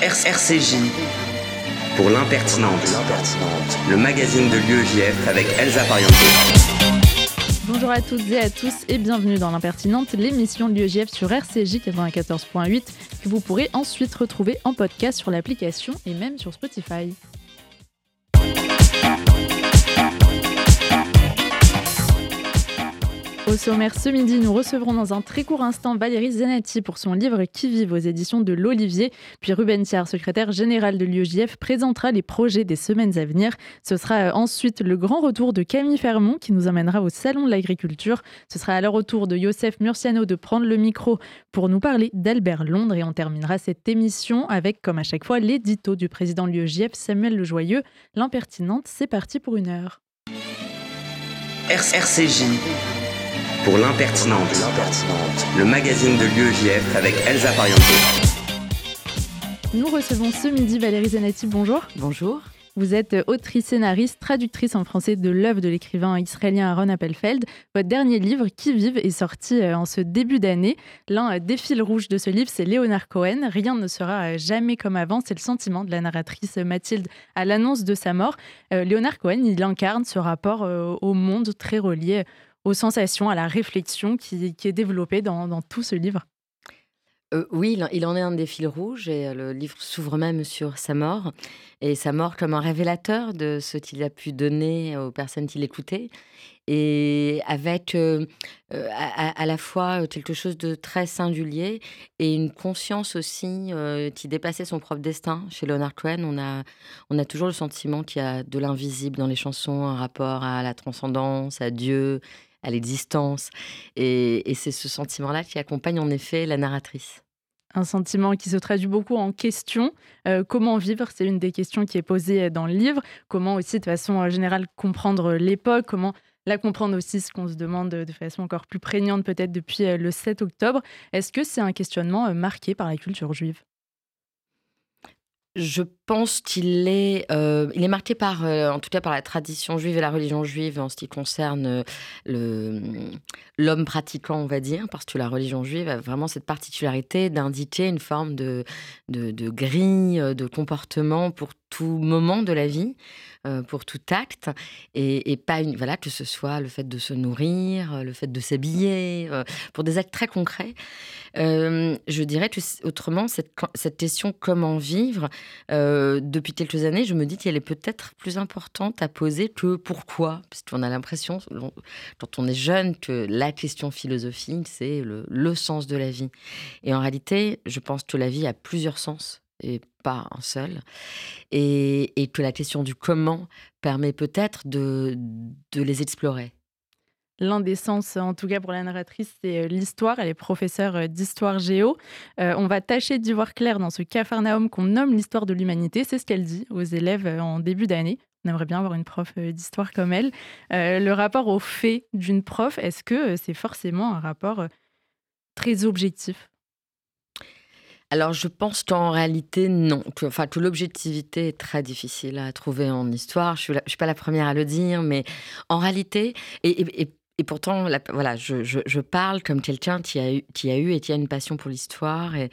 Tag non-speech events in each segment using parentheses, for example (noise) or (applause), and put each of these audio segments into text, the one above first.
RCJ pour l'impertinente, le magazine de l'UEJF avec Elsa Pariente. Bonjour à toutes et à tous et bienvenue dans l'impertinente, l'émission de l'UEJF sur RCJ 94.8 que vous pourrez ensuite retrouver en podcast sur l'application et même sur Spotify. Au sommaire ce midi, nous recevrons dans un très court instant Valérie Zenati pour son livre Qui vive aux éditions de l'Olivier. Puis Ruben Thiard, secrétaire général de l'UEJF, présentera les projets des semaines à venir. Ce sera euh, ensuite le grand retour de Camille Fermont qui nous emmènera au Salon de l'Agriculture. Ce sera alors au tour de Youssef Murciano de prendre le micro pour nous parler d'Albert Londres. Et on terminera cette émission avec, comme à chaque fois, l'édito du président de l'UEJF, Samuel Lejoyeux. L'impertinente, c'est parti pour une heure. RCJ pour l'impertinente, le magazine de l'UEJF avec Elsa Pariente. Nous recevons ce midi Valérie Zanetti. Bonjour. Bonjour. Vous êtes autrice, scénariste, traductrice en français de l'œuvre de l'écrivain israélien Aaron Appelfeld. Votre dernier livre, Qui vive, est sorti euh, en ce début d'année. L'un euh, des fils rouges de ce livre, c'est Léonard Cohen. Rien ne sera euh, jamais comme avant. C'est le sentiment de la narratrice Mathilde à l'annonce de sa mort. Léonard Cohen, il incarne ce rapport au monde très relié aux sensations, à la réflexion qui, est développée dans, tout ce livre? Euh, oui, il en est un des fils rouges et euh, le livre s'ouvre même sur sa mort et sa mort comme un révélateur de ce qu'il a pu donner aux personnes qui l'écoutaient et avec euh, à, la fois quelque chose de très singulier et une conscience aussi qui dépassait son propre destin. Chez Leonard Cohen, on a, on a toujours le sentiment qu'il y a de l'invisible dans les chansons, un rapport à la transcendance, à Dieu à l'existence. Et, c'est ce sentiment-là qui accompagne en effet la narratrice. Un sentiment qui se traduit beaucoup en questions. Euh, comment vivre C'est une des questions qui est posée dans le livre. Comment aussi, de façon euh, générale, comprendre l'époque Comment la comprendre aussi, ce qu'on se demande de façon encore plus prégnante peut-être depuis euh, le 7 octobre. Est-ce que c'est un questionnement marqué par la culture juive? Je pense qu'il est, euh, il est marqué par, euh, en tout cas par la tradition juive et la religion juive en ce qui concerne euh, le, l'homme pratiquant, on va dire, parce que la religion juive a vraiment cette particularité d'indiquer une forme de, de, de grille de comportement pour tout moment de la vie, pour tout acte, et, pas une, voilà, que ce soit le fait de se nourrir, le fait de s'habiller, pour des actes très concrets. je dirais que autrement, cette, cette question comment vivre, depuis quelques années, je me dis qu'elle est peut-être plus importante à poser que pourquoi, parce qu'on a l'impression, quand on est jeune, que la question philosophique, c'est le, sens de la vie. Et en réalité, je pense que la vie a plusieurs sens et pas un seul. Et, que la question du comment permet peut-être de les explorer. L'un des sens, en tout cas pour la narratrice, c'est euh, l'histoire. Elle est professeure euh, d'histoire géo. Euh, on va tâcher d'y voir clair dans ce cafarnaum qu'on nomme l'histoire de l'humanité. C'est ce qu'elle dit aux élèves en début d'année. On aimerait bien avoir une prof d'histoire comme elle. le rapport au fait d'une prof, est-ce que c'est forcément un rapport très objectif? Alors, je pense qu'en réalité, non. Enfin, que l'objectivité est très difficile à trouver en histoire. Je ne suis, pas la première à le dire, mais en réalité, et, et, pourtant, voilà, je, parle comme quelqu'un qui a, eu, qui a eu et qui a une passion pour l'histoire. Et,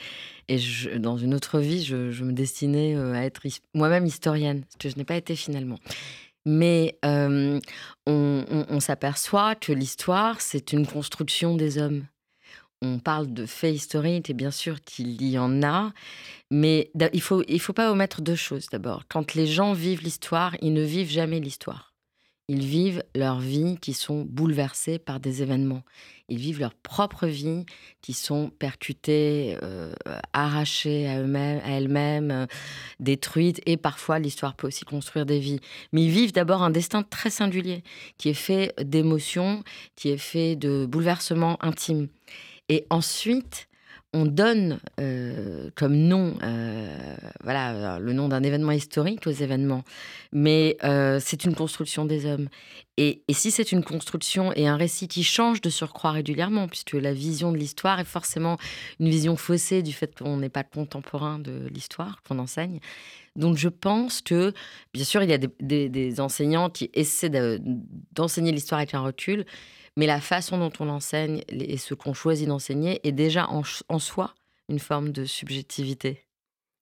et dans une autre vie, je, me destinais euh, à être moi-même historienne, ce que je n'ai pas été finalement. Mais euh, on, on s'aperçoit que l'histoire, c'est une construction des hommes on parle de faits historiques, et bien sûr qu'il y en a, mais il ne faut, il faut pas omettre deux choses d'abord. Quand les gens vivent l'histoire, ils ne vivent jamais l'histoire. Ils vivent leur vie qui sont bouleversées par des événements. Ils vivent leur propre vie qui sont percutées, euh, arrachées à eux-mêmes, à elles-mêmes, euh, détruites. Et parfois, l'histoire peut aussi construire des vies. Mais ils vivent d'abord un destin très singulier, qui est fait d'émotions, qui est fait de bouleversements intimes. Et ensuite, on donne euh, comme nom, euh, voilà, le nom d'un événement historique aux événements, mais euh, c'est une construction des hommes. Et, si c'est une construction et un récit qui change de surcroît régulièrement, puisque la vision de l'histoire est forcément une vision faussée du fait qu'on n'est pas contemporain de l'histoire qu'on enseigne. Donc je pense que, bien sûr, il y a des, des enseignants qui essaient d'enseigner l'histoire avec un recul, mais la façon dont on l'enseigne et ce qu'on choisit d'enseigner est déjà en, soi une forme de subjectivité.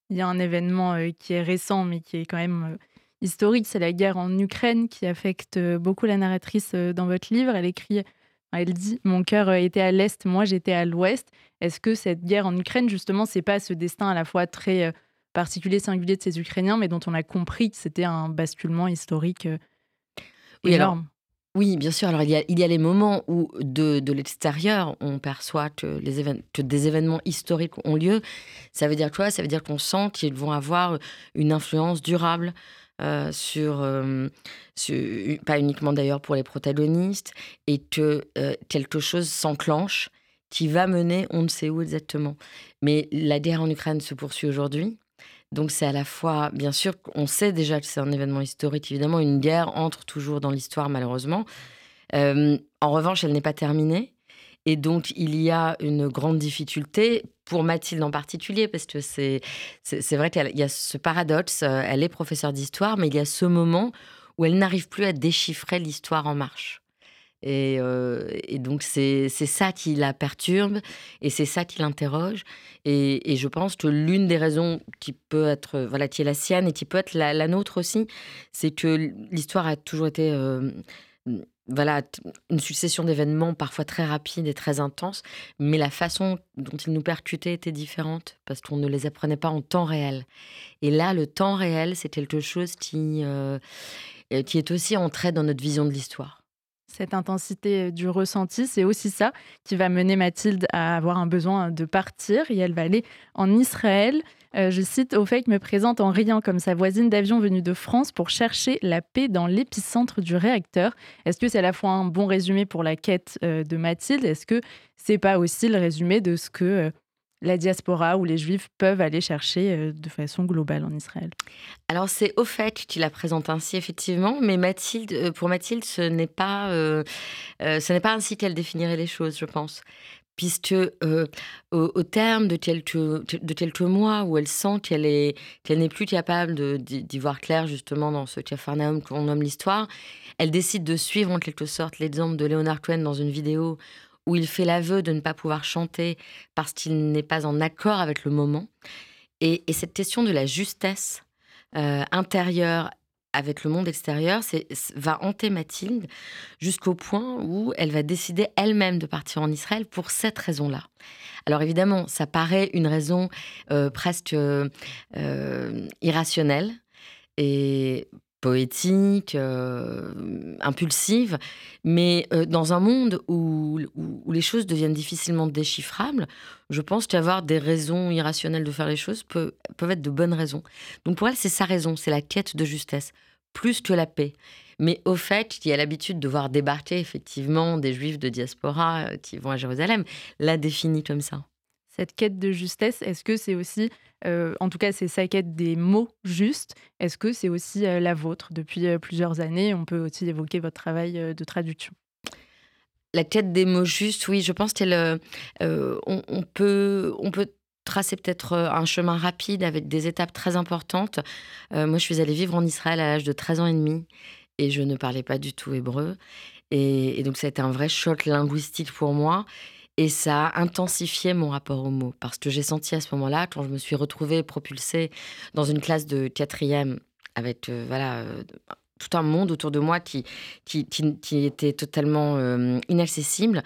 il y a un événement qui est récent, mais qui est quand même historique, c'est la guerre en Ukraine qui affecte beaucoup la narratrice dans votre livre. Elle écrit, elle dit Mon cœur était à l'Est, moi j'étais à l'Ouest. Est-ce que cette guerre en Ukraine, justement, c'est pas ce destin à la fois très particulier, singulier de ces Ukrainiens, mais dont on a compris que c'était un basculement historique énorme? Oui, bien sûr. Alors, il y a, les moments où, de, de l'extérieur, on perçoit que des événements historiques ont lieu. Ça veut dire quoi? Ça veut dire qu'on sent qu'ils vont avoir une influence durable euh, sur, euh, pas uniquement d'ailleurs pour les protagonistes, et que euh, quelque chose s'enclenche qui va mener on ne sait où exactement. Mais la guerre en Ukraine se poursuit aujourd'hui. Donc c'est à la fois, bien sûr, on sait déjà que c'est un événement historique, évidemment, une guerre entre toujours dans l'histoire, malheureusement. en revanche, elle n'est pas terminée. Et donc, il y a une grande difficulté pour Mathilde en particulier, parce que c'est, c'est, vrai qu'il y a ce paradoxe. Elle est professeure d'histoire, mais il y a ce moment où elle n'arrive plus à déchiffrer l'histoire en marche. Et, donc, c'est ça qui la perturbe et c'est ça qui l'interroge. Et, je pense que l'une des raisons qui peut être, voilà, qui est la sienne et qui peut être la, nôtre aussi, c'est que l'histoire a toujours été. voilà, une succession d'événements parfois très rapides et très intenses, mais la façon dont ils nous percutaient était différente parce qu'on ne les apprenait pas en temps réel. Et là, le temps réel, c'est quelque chose qui, qui est aussi entré dans notre vision de l'histoire cette intensité du ressenti, c'est aussi ça qui va mener Mathilde à avoir un besoin de partir et elle va aller en Israël. je cite, fait me présente en riant comme sa voisine d'avion venue de France pour chercher la paix dans l'épicentre du réacteur. Est-ce que c'est à la fois un bon résumé pour la quête de Mathilde? Est-ce que c'est pas aussi le résumé de ce que la diaspora ou les juifs peuvent aller chercher euh, de façon globale en Israël. Alors c'est au fait qu'il la présente ainsi effectivement, mais Mathilde, euh, pour Mathilde, ce n'est pas, euh, ce n'est pas ainsi qu'elle définirait les choses, je pense. Puisque au, terme de quelques, de quelques mois où elle sent qu'elle est qu'elle n'est plus capable d'y voir clair justement dans ce capharnaüm qu'on nomme l'histoire, elle décide de suivre en quelque sorte l'exemple de Leonard Cohen dans une vidéo où il fait l'aveu de ne pas pouvoir chanter parce qu'il n'est pas en accord avec le moment. Et, cette question de la justesse euh, intérieure avec le monde extérieur va hanter Mathilde jusqu'au point où elle va décider elle-même de partir en Israël pour cette raison-là. Alors évidemment, ça paraît une raison euh, presque euh, irrationnelle. Et poétique, euh, impulsive, mais euh, dans un monde où, où, les choses deviennent difficilement déchiffrables, je pense qu'avoir des raisons irrationnelles de faire les choses peut, peuvent être de bonnes raisons. Donc pour elle, c'est sa raison, c'est la quête de justesse, plus que la paix. Mais au fait, qui a l'habitude de voir débarquer effectivement des juifs de diaspora euh, qui vont à Jérusalem, la définit comme ça. Cette quête de justesse, est-ce que c'est aussi euh, en tout cas, c'est sa quête des mots justes? Est-ce que c'est aussi euh, la vôtre? Depuis euh, plusieurs années On peut aussi évoquer votre travail de traduction. La quête des mots justes, oui, je pense qu'on on peut, on peut tracer peut-être un chemin rapide avec des étapes très importantes. moi, je suis allée vivre en Israël à l'âge de 13 ans et demi et je ne parlais pas du tout hébreu. Et, et donc, ça a été un vrai choc linguistique pour moi. Et ça a intensifié mon rapport aux mots, parce que j'ai senti à ce moment-là, quand je me suis retrouvée propulsée dans une classe de quatrième, avec euh, voilà, euh, tout un monde autour de moi qui, qui, qui, était totalement euh, inaccessible,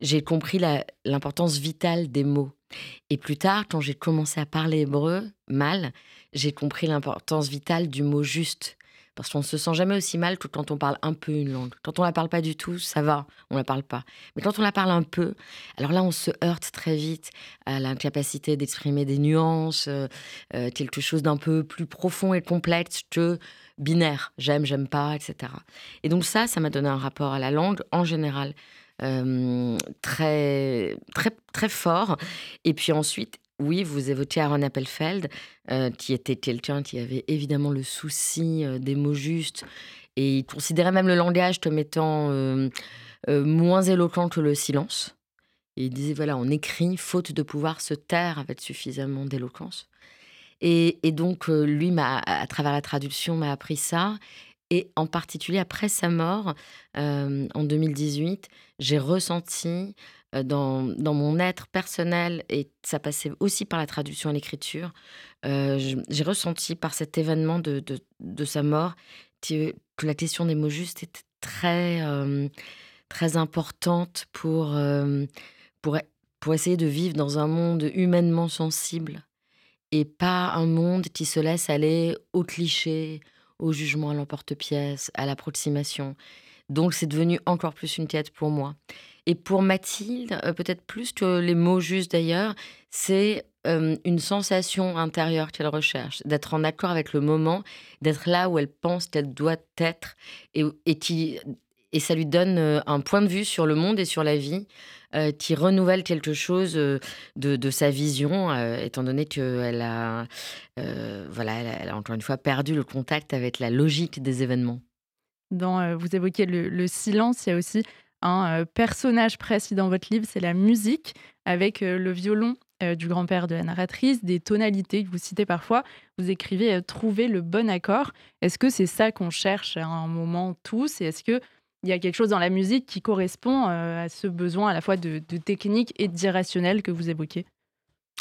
j'ai compris l'importance vitale des mots. Et plus tard, quand j'ai commencé à parler hébreu mal, j'ai compris l'importance vitale du mot juste. Parce qu'on ne se sent jamais aussi mal que quand on parle un peu une langue. Quand on la parle pas du tout, ça va, on la parle pas. Mais quand on la parle un peu, alors là, on se heurte très vite à l'incapacité d'exprimer des nuances, euh, euh, quelque chose d'un peu plus profond et complexe que binaire, j'aime, j'aime pas, etc. Et donc ça, ça m'a donné un rapport à la langue en général euh, très, très, très fort. Et puis ensuite, oui, vous évoquez Aaron Appelfeld, euh, qui était quelqu'un qui avait évidemment le souci euh, des mots justes et il considérait même le langage comme étant euh, moins éloquent que le silence. Et il disait voilà, on écrit faute de pouvoir se taire avec suffisamment d'éloquence. Et, donc, lui, à travers la traduction, m'a appris ça. Et en particulier après sa mort, en 2018, j'ai ressenti dans, dans, mon être personnel, et ça passait aussi par la traduction et l'écriture, j'ai ressenti par cet événement de, sa mort que, la question des mots justes était très, très importante pour, pour, pour essayer de vivre dans un monde humainement sensible et pas un monde qui se laisse aller au cliché, au jugement à l'emporte-pièce, à l'approximation. Donc c'est devenu encore plus une quête pour moi. Et pour Mathilde, euh, peut-être plus que les mots justes d'ailleurs, c'est euh, une sensation intérieure qu'elle recherche, d'être en accord avec le moment, d'être là où elle pense qu'elle doit être, et, qui, et ça lui donne euh, un point de vue sur le monde et sur la vie qui renouvelle quelque chose de, de sa vision, étant donné qu'elle a, voilà, elle a encore une fois perdu le contact avec la logique des événements. Dans, vous évoquez le, silence, il y a aussi un personnage précis dans votre livre, c'est la musique, avec le violon du grand-père de la narratrice, des tonalités que vous citez parfois. Vous écrivez trouver le bon accord. Est-ce que c'est ça qu'on cherche à un moment tous? Et est-ce qu'il y a quelque chose dans la musique qui correspond à ce besoin à la fois de, technique et d'irrationnel que vous évoquez?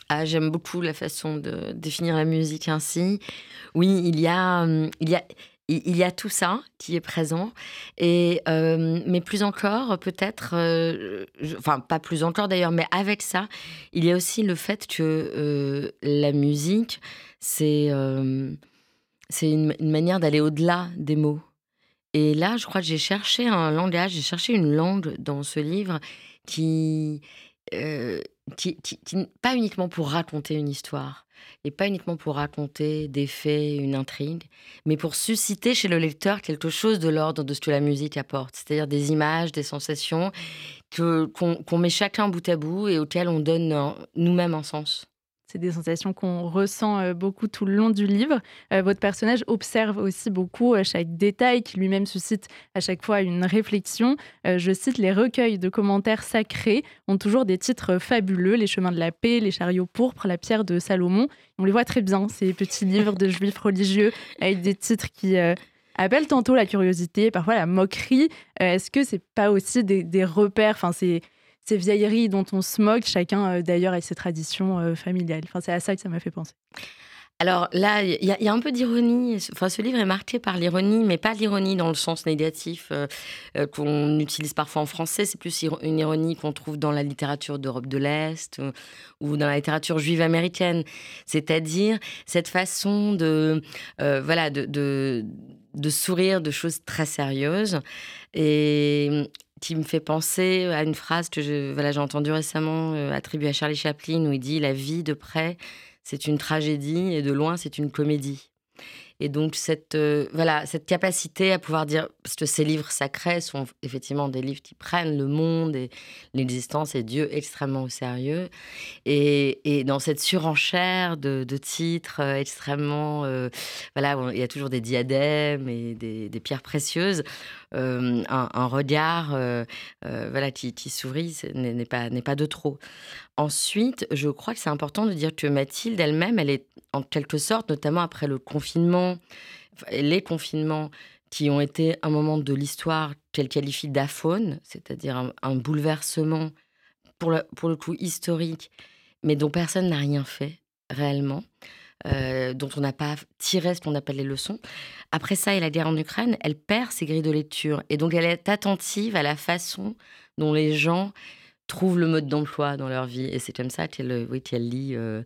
Ah, J'aime beaucoup la façon de définir la musique ainsi. Oui, il y a, il y a, il y a tout ça qui est présent, et, euh, mais plus encore, peut-être, euh, enfin pas plus encore d'ailleurs, mais avec ça, il y a aussi le fait que euh, la musique, c'est c'est une, manière d'aller au-delà des mots. Et là, je crois que j'ai cherché un langage, j'ai cherché une langue dans ce livre qui, qui, pas uniquement pour raconter une histoire, et pas uniquement pour raconter des faits, une intrigue, mais pour susciter chez le lecteur quelque chose de l'ordre de ce que la musique apporte, c'est-à-dire des images, des sensations qu'on met chacun bout à bout et auxquelles on donne nous-mêmes un sens. C'est des sensations qu'on ressent euh, beaucoup tout le long du livre. Euh, votre personnage observe aussi beaucoup euh, chaque détail qui lui-même suscite à chaque fois une réflexion. je cite les recueils de commentaires sacrés ont toujours des titres fabuleux Les chemins de la paix, Les chariots pourpres, La pierre de Salomon. On les voit très bien, ces petits livres de juifs religieux avec des titres qui appellent tantôt la curiosité, parfois la moquerie. Est-ce que c'est pas aussi des, des repères? Enfin, ces vieilleries dont on se moque, chacun euh, d'ailleurs a ses traditions euh, familiales. Enfin, c'est à ça que ça m'a fait penser. Alors là, il y, a un peu d'ironie. Enfin, ce livre est marqué par l'ironie, mais pas l'ironie dans le sens négatif euh, qu'on utilise parfois en français. C'est plus une ironie qu'on trouve dans la littérature d'Europe de l'Est ou dans la littérature juive américaine. C'est-à-dire cette façon de, voilà, de, sourire de choses très sérieuses. Et, qui me fait penser à une phrase que j'ai voilà, entendu récemment euh, attribuée à Charlie Chaplin où il dit La vie de près, c'est une tragédie et de loin, c'est une comédie. Et donc, cette, euh, voilà, cette capacité à pouvoir dire, parce que ces livres sacrés sont effectivement des livres qui prennent le monde et l'existence et Dieu extrêmement au sérieux. Et, et dans cette surenchère de, de titres euh, extrêmement. voilà, il y a toujours des diadèmes et des, des pierres précieuses. Euh, un, regard euh, euh, voilà, qui, qui n'est pas, pas de trop. Ensuite, je crois que c'est important de dire que Mathilde elle-même, elle est en quelque sorte, notamment après le confinement, les confinements qui ont été un moment de l'histoire qu'elle qualifie d'aphone, c'est-à-dire un, bouleversement pour le, pour le coup historique, mais dont personne n'a rien fait réellement. Euh, dont on n'a pas tiré ce qu'on appelle les leçons. Après ça et la guerre en Ukraine, elle perd ses grilles de lecture. Et donc, elle est attentive à la façon dont les gens trouvent le mode d'emploi dans leur vie. Et c'est comme ça qu'elle oui, qu'elle lit euh,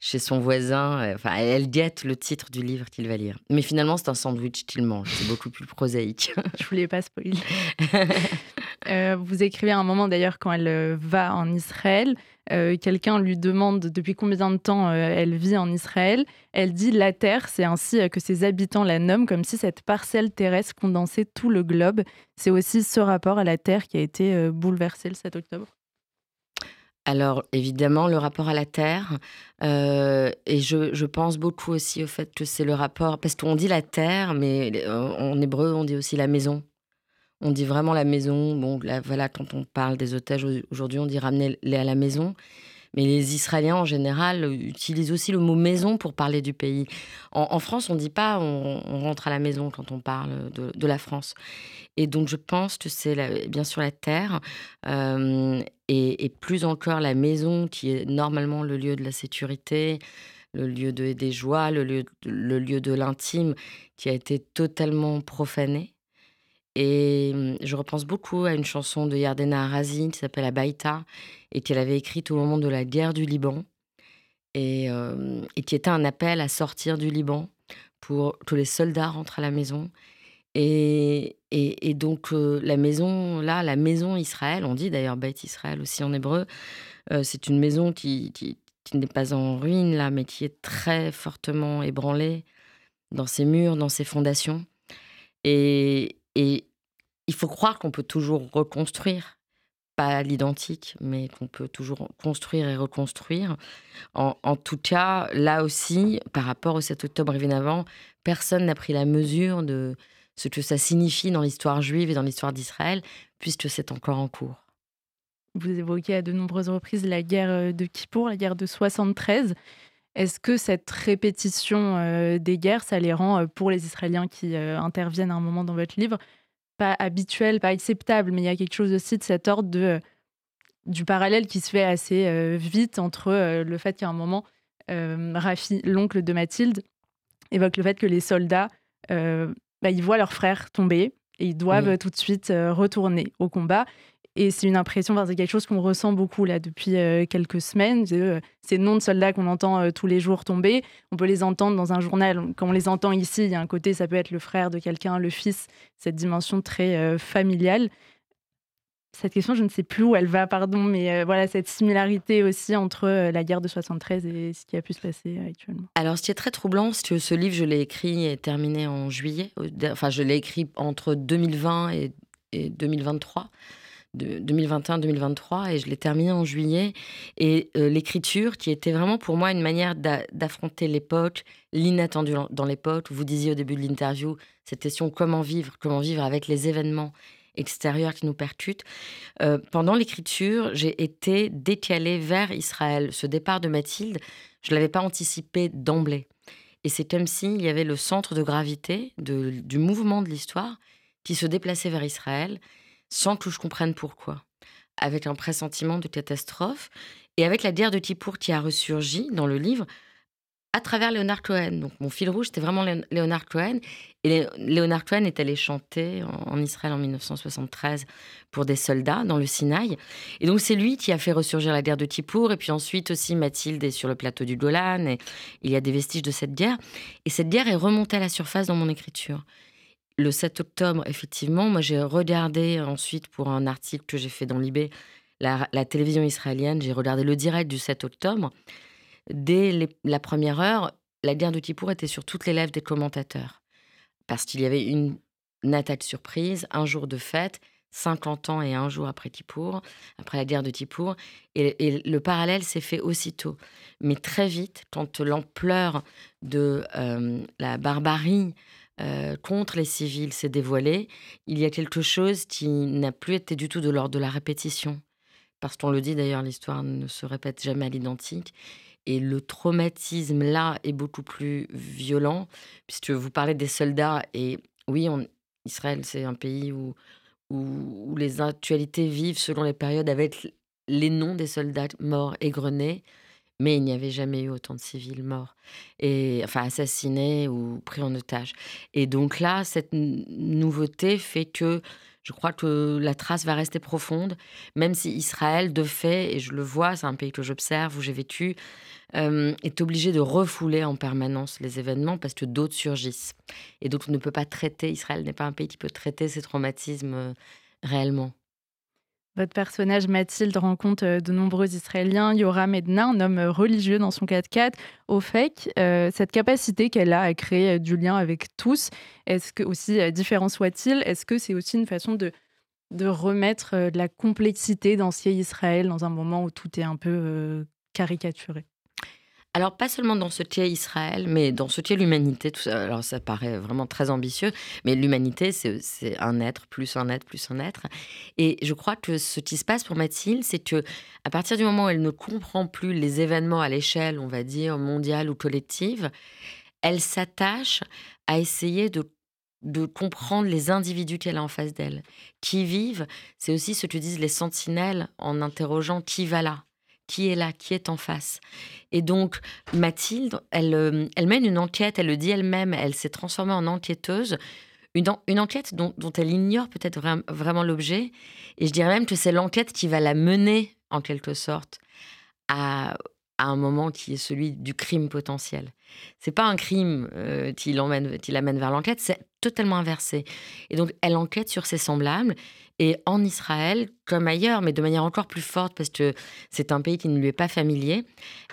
chez son voisin. Euh, enfin, elle guette le titre du livre qu'il va lire. Mais finalement, c'est un sandwich qu'il mange. C'est beaucoup plus prosaïque. (laughs) Je voulais pas spoiler. (laughs) vous écrivez à un moment d'ailleurs quand elle va en Israël. Euh, quelqu'un lui demande depuis combien de temps euh, elle vit en Israël. Elle dit la Terre, c'est ainsi euh, que ses habitants la nomment, comme si cette parcelle terrestre condensait tout le globe. C'est aussi ce rapport à la Terre qui a été bouleversé le 7 octobre. Alors évidemment, le rapport à la terre, et je, je, pense beaucoup aussi au fait que c'est le rapport, parce qu'on dit la terre, mais en hébreu on dit aussi la maison. On dit vraiment la maison. Bon, là, voilà, quand on parle des otages aujourd'hui, on dit ramener-les à la maison. Mais les Israéliens, en général, utilisent aussi le mot maison pour parler du pays. En, France, on ne dit pas on, rentre à la maison quand on parle de, la France. Et donc, je pense que c'est bien sûr la terre euh, et, plus encore la maison qui est normalement le lieu de la sécurité, le lieu de, des joies, le lieu, le lieu de l'intime qui a été totalement profané. Et mmh, je repense beaucoup à une chanson de Yardena Arazi qui s'appelle Abaïta et qu'elle avait écrite au moment de la guerre du Liban et, et, qui était un appel à sortir du Liban pour que les soldats rentrent à la maison. Et, donc la maison, là, la maison Israël, on dit d'ailleurs Beth Israël aussi en hébreu, c'est une maison qui, n'est pas en ruine là, mais qui est très fortement ébranlée dans ses murs, dans ses fondations. Et il faut croire qu'on peut toujours reconstruire, pas l'identique, mais qu'on peut toujours construire et reconstruire. En, tout cas, là aussi, par rapport au 7 octobre évidemment, personne n'a pris la mesure de ce que ça signifie dans l'histoire juive et dans l'histoire d'Israël, puisque c'est encore en cours. Vous évoquez à de nombreuses reprises la guerre euh, de Kippour, la guerre de 73. Est-ce que cette répétition euh, des guerres, ça les rend, euh, pour les Israéliens qui euh, interviennent à un moment dans votre livre, pas habituel, pas acceptable, mais il y a quelque chose aussi de cet ordre de, du parallèle qui se fait assez vite entre le fait qu'à un moment, Rafi, l'oncle de Mathilde, évoque le fait que les soldats, bah, ils voient leur frère tomber et ils doivent tout de suite retourner au combat. Et c'est une impression, c'est quelque chose qu'on ressent beaucoup là depuis euh, quelques semaines. Euh, ces noms de soldats qu'on entend euh, tous les jours tomber, on peut les entendre dans un journal. Quand on les entend ici, il y a un côté, ça peut être le frère de quelqu'un, le fils, cette dimension très familiale. Cette question, je ne sais plus où elle va, pardon, mais voilà, cette similarité aussi entre la guerre de 73 et ce qui a pu se passer actuellement. Alors, ce qui est très troublant, c'est que ce livre, je l'ai écrit et terminé en juillet. Enfin, je l'ai écrit entre 2020 et, et 2023 de 2021-2023 et je l'ai terminé en juillet. Et euh, l'écriture, qui était vraiment pour moi une manière d'affronter l'époque, l'inattendu dans l'époque. Vous disiez au début de l'interview cette question comment vivre, comment vivre avec les événements extérieurs qui nous percutent. Euh, pendant l'écriture, j'ai été décalée vers Israël. Ce départ de Mathilde, je ne l'avais pas anticipé d'emblée. Et c'est comme s'il y avait le centre de gravité du mouvement de l'histoire qui se déplaçait vers Israël sans que je comprenne pourquoi, avec un pressentiment de catastrophe et avec la guerre de Kippour qui a ressurgi dans le livre à travers Léonard Cohen. Donc mon fil rouge, c'était vraiment Léonard Cohen. Et Léonard Cohen est allé chanter en Israël en 1973 pour des soldats dans le Sinaï. Et donc c'est lui qui a fait ressurgir la guerre de Kippour. Et puis ensuite aussi Mathilde est sur le plateau du Golan. Et il y a des vestiges de cette guerre. Et cette guerre est remontée à la surface dans mon écriture le 7 octobre, effectivement, moi j'ai regardé ensuite pour un article que j'ai fait dans l'IB, la, télévision israélienne, j'ai regardé le direct du 7 octobre. Dès la première heure, la guerre de Kippour était sur toutes les lèvres des commentateurs. Parce qu'il y avait une, attaque surprise, un jour de fête, 50 ans et un jour après Kippour, après la guerre de Kippour. Et, le parallèle s'est fait aussitôt. Mais très vite, quand l'ampleur de euh, la barbarie euh, contre les civils s'est dévoilé, il y a quelque chose qui n'a plus été du tout de l'ordre de la répétition. Parce qu'on le dit d'ailleurs, l'histoire ne se répète jamais à l'identique. Et le traumatisme là est beaucoup plus violent, puisque vous parlez des soldats. Et oui, Israël, c'est un pays où, où, où, les actualités vivent selon les périodes avec les noms des soldats morts égrenés mais il n'y avait jamais eu autant de civils morts, et enfin assassinés ou pris en otage. Et donc là, cette nouveauté fait que je crois que la trace va rester profonde, même si Israël, de fait, et je le vois, c'est un pays que j'observe, où j'ai vécu, est obligé de refouler en permanence les événements parce que d'autres surgissent. Et donc on ne peut pas traiter, Israël n'est pas un pays qui peut traiter ces traumatismes réellement. Votre personnage Mathilde rencontre euh, de nombreux Israéliens. Yoram Edna, un homme religieux dans son 4x4. Au fait, euh, cette capacité qu'elle a à créer euh, du lien avec tous, est-ce que, aussi différent soit-il, est-ce que c'est aussi une façon de, de remettre de la complexité d'ancien Israël dans un moment où tout est un peu caricaturé? Alors, pas seulement dans ce tiers Israël, mais dans ce tiers l'humanité. Alors, ça paraît vraiment très ambitieux, mais l'humanité, c'est un être, plus un être, plus un être. Et je crois que ce qui se passe pour Mathilde, c'est que à partir du moment où elle ne comprend plus les événements à l'échelle, on va dire, mondiale ou collective, elle s'attache à essayer de de comprendre les individus qu'elle a en face d'elle. Qui vivent, c'est aussi ce que disent les sentinelles en interrogeant qui va là, qui est là, qui est en face. Et donc, Mathilde, elle, euh, elle mène une enquête, elle le dit elle-même, elle, s'est transformée en enquêteuse, une, une enquête dont, elle ignore peut-être vraiment l'objet. Et je dirais même que c'est l'enquête qui va la mener, en quelque sorte, à, à un moment qui est celui du crime potentiel. C'est pas un crime euh, qui l'amène vers l'enquête, c'est totalement inversé. Et donc, elle enquête sur ses semblables. Et en Israël, comme ailleurs, mais de manière encore plus forte, parce que c'est un pays qui ne lui est pas familier,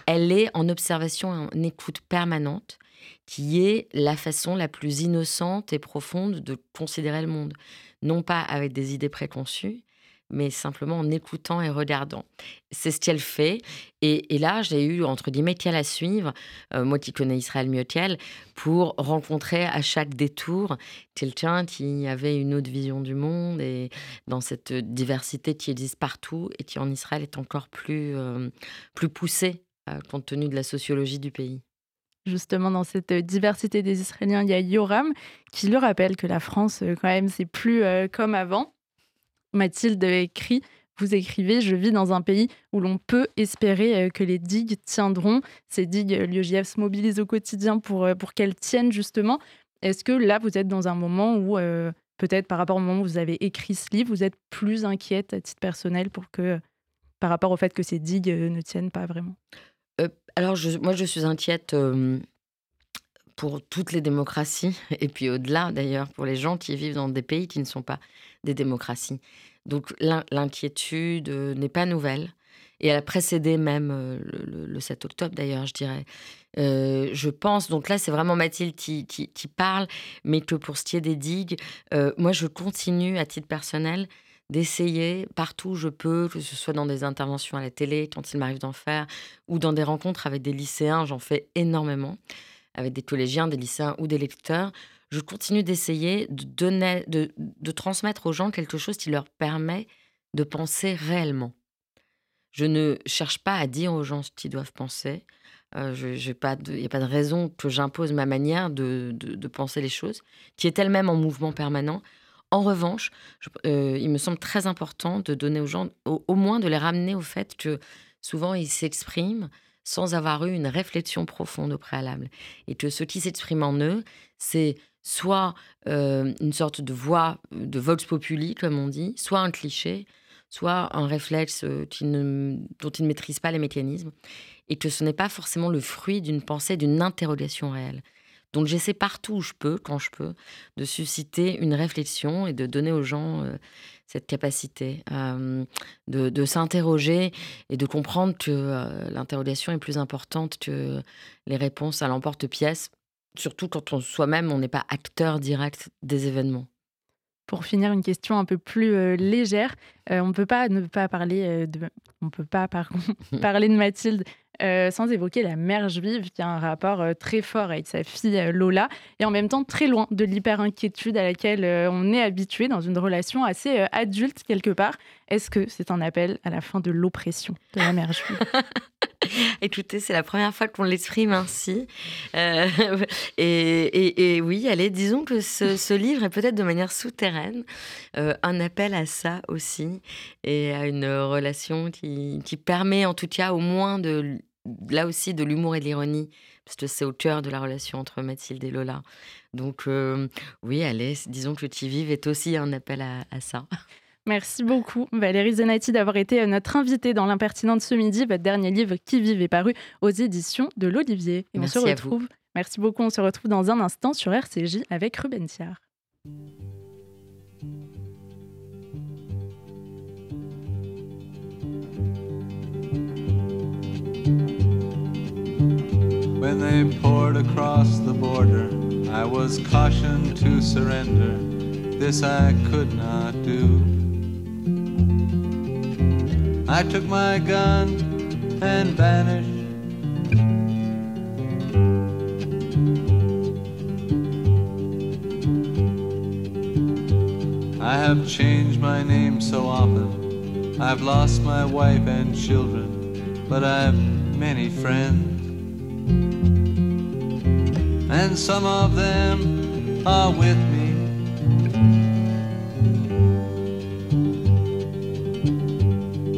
elle est en observation, en écoute permanente, qui est la façon la plus innocente et profonde de considérer le monde. Non pas avec des idées préconçues, mais simplement en écoutant et regardant. C'est ce qu'elle fait. Et, là, j'ai eu, entre guillemets, qu'elle à suivre, euh, moi qui connais Israël mieux qu'elle, pour rencontrer à chaque détour quelqu'un qui avait une autre vision du monde et dans cette diversité qui existe partout et qui en Israël est encore plus, euh, plus poussée euh, compte tenu de la sociologie du pays. Justement, dans cette diversité des Israéliens, il y a Yoram qui le rappelle que la France, quand même, c'est plus comme avant. Mathilde écrit vous écrivez Je vis dans un pays où l'on peut espérer euh, que les digues tiendront. Ces digues, euh, l'UEJF se mobilise au quotidien pour, euh, pour qu'elles tiennent justement. Est-ce que là, vous êtes dans un moment où, peut-être par rapport au moment où vous avez écrit ce livre, vous êtes plus inquiète à titre personnel pour que, par rapport au fait que ces digues ne tiennent pas vraiment? Alors, moi, je suis inquiète pour toutes les démocraties, et puis au-delà d'ailleurs, pour les gens qui vivent dans des pays qui ne sont pas des démocraties. Donc l'inquiétude euh, n'est pas nouvelle. Et elle a précédé même euh, le, 7 octobre, d'ailleurs, je dirais. Euh, je pense, donc là, c'est vraiment Mathilde qui, qui, parle, mais que pour ce qui est des digues, moi, je continue, à titre personnel, d'essayer partout où je peux, que ce soit dans des interventions à la télé, quand il m'arrive d'en faire, ou dans des rencontres avec des lycéens, j'en fais énormément, avec des collégiens, des lycéens ou des lecteurs, je continue d'essayer de, donner, de, transmettre aux gens quelque chose qui leur permet de penser réellement. Je ne cherche pas à dire aux gens ce qu'ils doivent penser. Euh, il n'y a pas de raison que j'impose ma manière de, de, penser les choses, qui est elle-même en mouvement permanent. En revanche, euh, il me semble très important de donner aux gens, au, moins de les ramener au fait que souvent ils s'expriment sans avoir eu une réflexion profonde au préalable. Et que ce qui s'exprime en eux, c'est soit une sorte de voix de vox populi, comme on dit, soit un cliché, soit un réflexe ne, dont ils ne maîtrisent pas les mécanismes, et que ce n'est pas forcément le fruit d'une pensée, d'une interrogation réelle. Donc j'essaie partout où je peux, quand je peux, de susciter une réflexion et de donner aux gens cette capacité de, de s'interroger et de comprendre que l'interrogation est plus importante que les réponses à l'emporte-pièce surtout quand on soi-même, on n'est pas acteur direct des événements. Pour finir, une question un peu plus euh, légère. Euh, on ne peut pas ne pas parler euh, de, on peut pas (laughs) (laughs) parler de Mathilde sans évoquer la mère juive qui a un rapport très fort avec sa fille Lola et en même temps très loin de l'hyper-inquiétude à laquelle on est habitué dans une relation assez adulte quelque part. Est-ce que c'est un appel à la fin de l'oppression de la mère juive? (laughs) Écoutez, c'est la première fois qu'on l'exprime ainsi. Euh, (laughs) et, oui, allez, disons que ce, livre est peut-être de manière souterraine euh, un appel à ça aussi et à une relation qui, permet en tout cas au moins de là aussi de l'humour et de l'ironie parce que c'est au cœur de la relation entre Mathilde et Lola. Donc euh, oui, allez, disons que Tu vives est aussi un appel à ça. (laughs) Merci beaucoup, Valérie Zenati, d'avoir été euh, notre invitée dans l'impertinente ce midi. Votre dernier livre, Qui vive, est paru aux éditions de l'Olivier. Et Merci on se retrouve. Merci beaucoup. On se retrouve dans un instant sur RCJ avec Ruben. When they poured across the border, I was cautioned to surrender. This I could not do. I took my gun and vanished. I have changed my name so often. I've lost my wife and children, but I've many friends. And some of them are with me.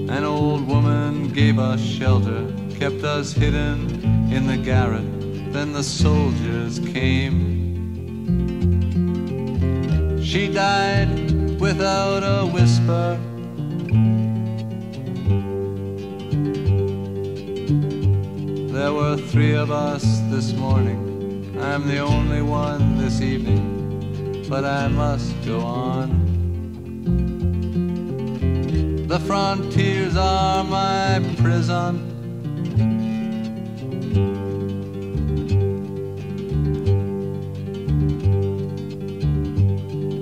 An old woman gave us shelter, kept us hidden in the garret. Then the soldiers came. She died without a whisper. Were three of us this morning. I'm the only one this evening, but I must go on. The frontiers are my prison.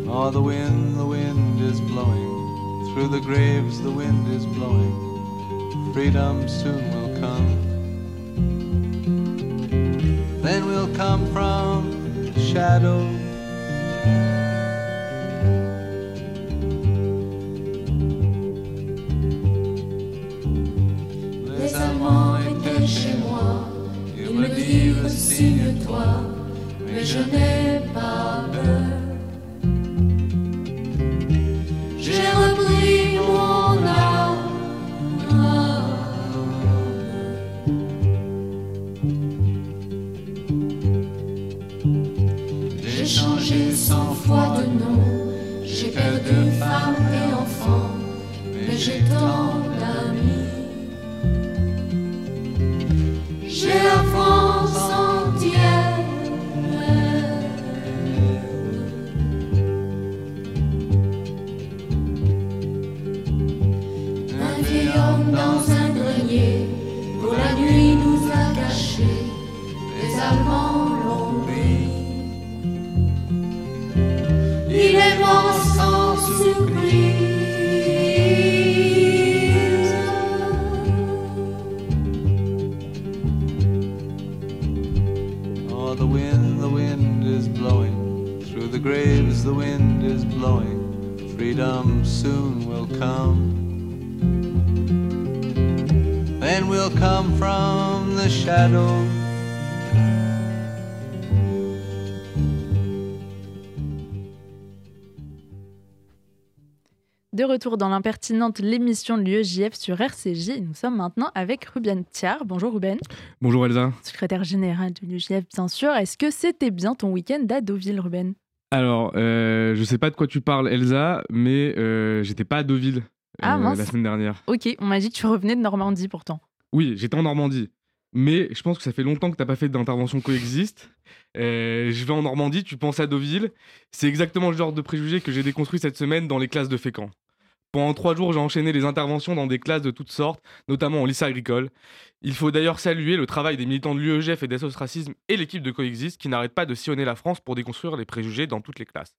Oh, the wind, the wind is blowing. Through the graves, the wind is blowing. Freedom soon We'll come from shadow. Les amants étaient chez moi. Ils me dirent signe-toi, mais je n'ai De retour dans l'impertinente, l'émission de l'UEJF sur RCJ. Nous sommes maintenant avec Ruben Thiard. Bonjour Ruben, Bonjour Elsa. secrétaire général de l'UEJF bien sûr. Est-ce que c'était bien ton week-end à Deauville, Ruben? Alors, euh, je sais pas de quoi tu parles Elsa, mais euh, j'étais pas à Deauville euh, Ah, mince. la semaine dernière. Ok, on m'a dit que tu revenais de Normandie pourtant. Oui, j'étais en Normandie. Mais je pense que ça fait longtemps que t'as pas fait d'intervention coexiste. Euh, je vais en Normandie, tu penses à Deauville. C'est exactement le genre de préjugés que j'ai déconstruit cette semaine dans les classes de Fécamp. Pendant trois jours, j'ai enchaîné les interventions dans des classes de toutes sortes, notamment en lycée agricole. Il faut d'ailleurs saluer le travail des militants de l'UEGF et d'SOS Racisme et l'équipe de Coexiste qui n'arrêtent pas de sillonner la France pour déconstruire les préjugés dans toutes les classes.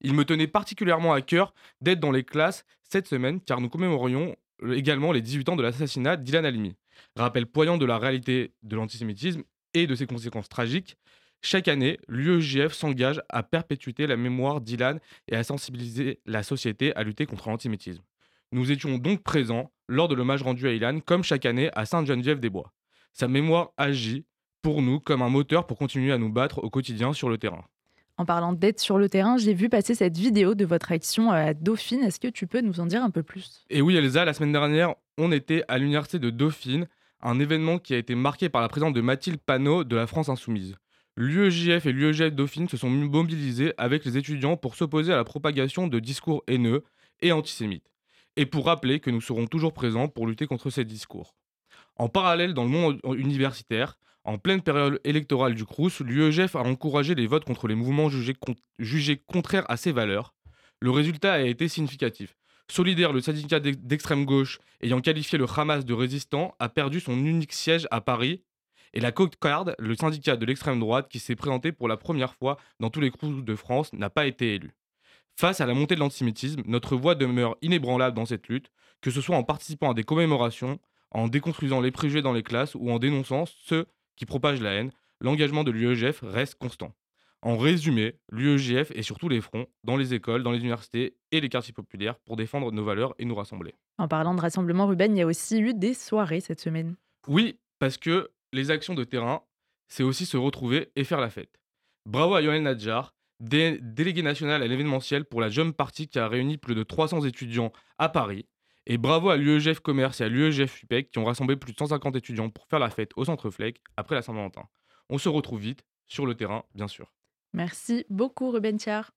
Il me tenait particulièrement à cœur d'être dans les classes cette semaine car nous commémorions également les 18 ans de l'assassinat d'Ilan Halimi. Rappel poignant de la réalité de l'antisémitisme et de ses conséquences tragiques. Chaque année, l'UEJF s'engage à perpétuer la mémoire d'Ilan et à sensibiliser la société à lutter contre l'antisémitisme. Nous étions donc présents lors de l'hommage rendu à Ilan, comme chaque année à Sainte-Geneviève-des-Bois. Sa mémoire agit pour nous comme un moteur pour continuer à nous battre au quotidien sur le terrain. En parlant d'être sur le terrain, j'ai vu passer cette vidéo de votre action à Dauphine. Est-ce que tu peux nous en dire un peu plus? Et oui, Elsa, la semaine dernière, on était à l'université de Dauphine, un événement qui a été marqué par la présence de Mathilde Panot de la France Insoumise. L'UEJF et l'UEJF Dauphine se sont mobilisés avec les étudiants pour s'opposer à la propagation de discours haineux et antisémites, et pour rappeler que nous serons toujours présents pour lutter contre ces discours. En parallèle, dans le monde universitaire, en pleine période électorale du Crous, l'UEJF a encouragé les votes contre les mouvements jugés, jugés contraires à ses valeurs. Le résultat a été significatif. Solidaire, le syndicat d'ex- d'extrême gauche, ayant qualifié le Hamas de résistant, a perdu son unique siège à Paris. Et la Cocarde, le syndicat de l'extrême droite, qui s'est présenté pour la première fois dans tous les Crous de France, n'a pas été élu. Face à la montée de l'antisémitisme, notre voix demeure inébranlable dans cette lutte, que ce soit en participant à des commémorations, en déconstruisant les préjugés dans les classes ou en dénonçant ceux qui propagent la haine. L'engagement de l'UEGF reste constant. En résumé, l'UEJF est sur tous les fronts, dans les écoles, dans les universités et les quartiers populaires, pour défendre nos valeurs et nous rassembler. En parlant de rassemblement, Ruben, il y a aussi eu des soirées cette semaine. Oui, parce que les actions de terrain, c'est aussi se retrouver et faire la fête. Bravo à Yoann Nadjar, dé- délégué national à l'événementiel pour la Jump Party qui a réuni plus de 300 étudiants à Paris. Et bravo à l'UEGF Commerce et à l'UEGF UPEC qui ont rassemblé plus de 150 étudiants pour faire la fête au Centre Fleck après la Saint-Valentin. On se retrouve vite, sur le terrain, bien sûr. Merci beaucoup, Ruben Thiard.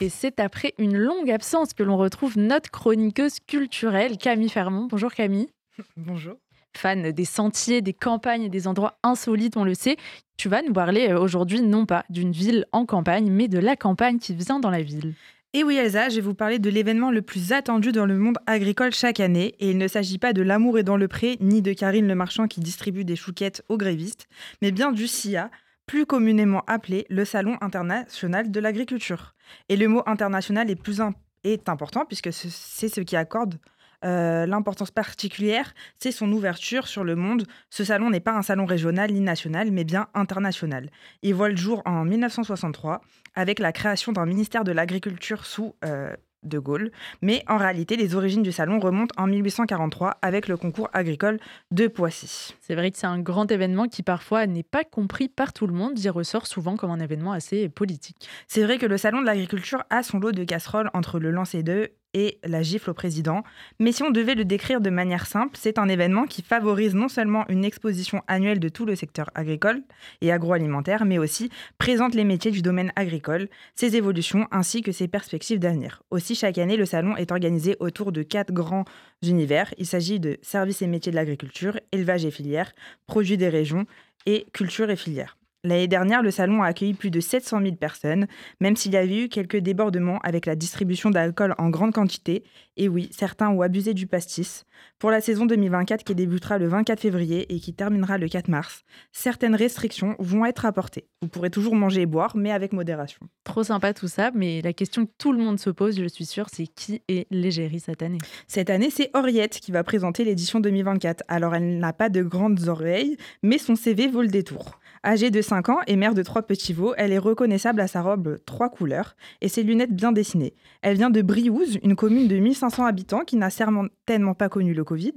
Et c'est après une longue absence que l'on retrouve notre chroniqueuse culturelle, Camille Fermont. Bonjour Camille. (laughs) Bonjour. Fan des sentiers, des campagnes et des endroits insolites, on le sait. Tu vas nous parler euh, aujourd'hui non pas d'une ville en campagne, mais de la campagne qui vient dans la ville. Et oui Elsa, je vais vous parler de l'événement le plus attendu dans le monde agricole chaque année. Et il ne s'agit pas de L'amour est dans le pré, ni de Karine le marchand qui distribue des chouquettes aux grévistes, mais bien du SIA, plus communément appelé le Salon international de l'agriculture. Et le mot international est, plus est important puisque ce- c'est ce qui accorde euh, l'importance particulière, c'est son ouverture sur le monde. Ce salon n'est pas un salon régional ni national, mais bien international. Il voit le jour en 1963 avec la création d'un ministère de l'Agriculture sous euh, De Gaulle. Mais en réalité, les origines du salon remontent en 1843 avec le concours agricole de Poissy. C'est vrai que c'est un grand événement qui parfois n'est pas compris par tout le monde. Il ressort souvent comme un événement assez politique. C'est vrai que le salon de l'agriculture a son lot de casseroles entre le lancer d'œufs et la gifle au président. Mais si on devait le décrire de manière simple, c'est un événement qui favorise non seulement une exposition annuelle de tout le secteur agricole et agroalimentaire, mais aussi présente les métiers du domaine agricole, ses évolutions ainsi que ses perspectives d'avenir. Aussi, chaque année, le salon est organisé autour de quatre grands univers. Il s'agit de services et métiers de l'agriculture, élevage et filières, produits des régions et culture et filières. L'année dernière, le salon a accueilli plus de 700 000 personnes, même s'il y avait eu quelques débordements avec la distribution d'alcool en grande quantité. Et oui, certains ont abusé du pastis. Pour la saison 2024 qui débutera le 24 février et qui terminera le 4 mars, certaines restrictions vont être apportées. Vous pourrez toujours manger et boire, mais avec modération. Trop sympa tout ça, mais la question que tout le monde se pose, je suis sûre, c'est qui est l'égérie cette année? Cette année, c'est Henriette qui va présenter l'édition 2024. Alors, elle n'a pas de grandes oreilles, mais son CV vaut le détour. Âgée de 5 ans et mère de trois petits veaux, elle est reconnaissable à sa robe trois couleurs et ses lunettes bien dessinées. Elle vient de Briouze, une commune de 1500 habitants qui n'a certainement pas connu le Covid.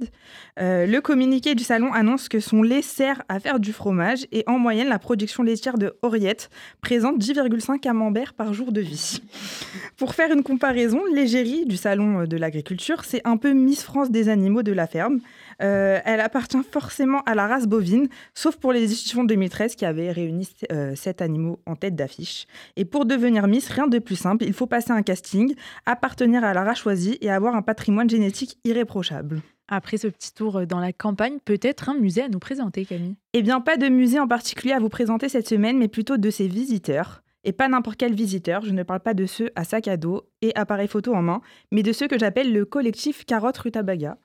Euh, le communiqué du salon annonce que son lait sert à faire du fromage et en moyenne, la production laitière de Henriette présente 10,5 camemberts par jour de vie. Pour faire une comparaison, l'égérie du salon de l'agriculture, c'est un peu Miss France des animaux de la ferme. Euh, elle appartient forcément à la race bovine, sauf pour les éditions 2013 qui avaient réuni euh, sept animaux en tête d'affiche. Et pour devenir Miss, rien de plus simple, il faut passer un casting, appartenir à la race choisie et avoir un patrimoine génétique irréprochable. Après ce petit tour dans la campagne, peut-être un musée à nous présenter, Camille? Eh bien, pas de musée en particulier à vous présenter cette semaine, mais plutôt de ses visiteurs. Et pas n'importe quel visiteur, je ne parle pas de ceux à sac à dos et appareil photo en main, mais de ceux que j'appelle le collectif Carotte Rutabaga.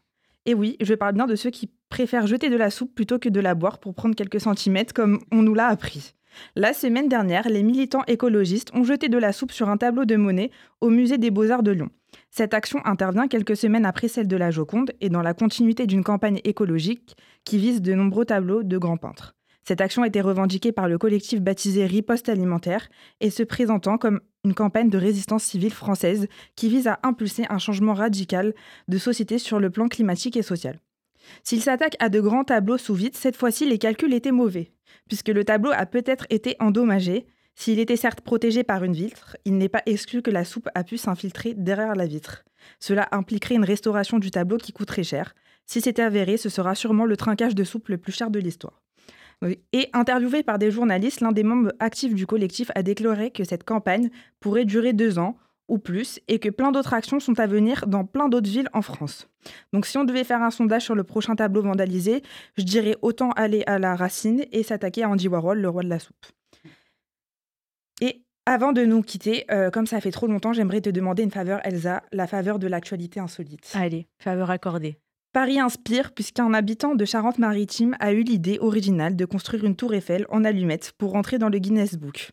Et oui, je parle bien de ceux qui préfèrent jeter de la soupe plutôt que de la boire pour prendre quelques centimètres comme on nous l'a appris. La semaine dernière, les militants écologistes ont jeté de la soupe sur un tableau de monnaie au musée des Beaux-Arts de Lyon. Cette action intervient quelques semaines après celle de la Joconde et dans la continuité d'une campagne écologique qui vise de nombreux tableaux de grands peintres. Cette action a été revendiquée par le collectif baptisé Riposte alimentaire et se présentant comme une campagne de résistance civile française qui vise à impulser un changement radical de société sur le plan climatique et social. S'il s'attaque à de grands tableaux sous vide, cette fois-ci les calculs étaient mauvais, puisque le tableau a peut-être été endommagé. S'il était certes protégé par une vitre, il n'est pas exclu que la soupe a pu s'infiltrer derrière la vitre. Cela impliquerait une restauration du tableau qui coûterait cher. Si c'est avéré, ce sera sûrement le trinquage de soupe le plus cher de l'histoire. Et interviewé par des journalistes, l'un des membres actifs du collectif a déclaré que cette campagne pourrait durer deux ans ou plus et que plein d'autres actions sont à venir dans plein d'autres villes en France. Donc si on devait faire un sondage sur le prochain tableau vandalisé, je dirais autant aller à la racine et s'attaquer à Andy Warhol, le roi de la soupe. Et avant de nous quitter, euh, comme ça fait trop longtemps, j'aimerais te demander une faveur, Elsa, la faveur de l'actualité insolite. Allez, faveur accordée. Paris inspire puisqu'un habitant de Charente-Maritime a eu l'idée originale de construire une tour Eiffel en allumettes pour entrer dans le Guinness Book.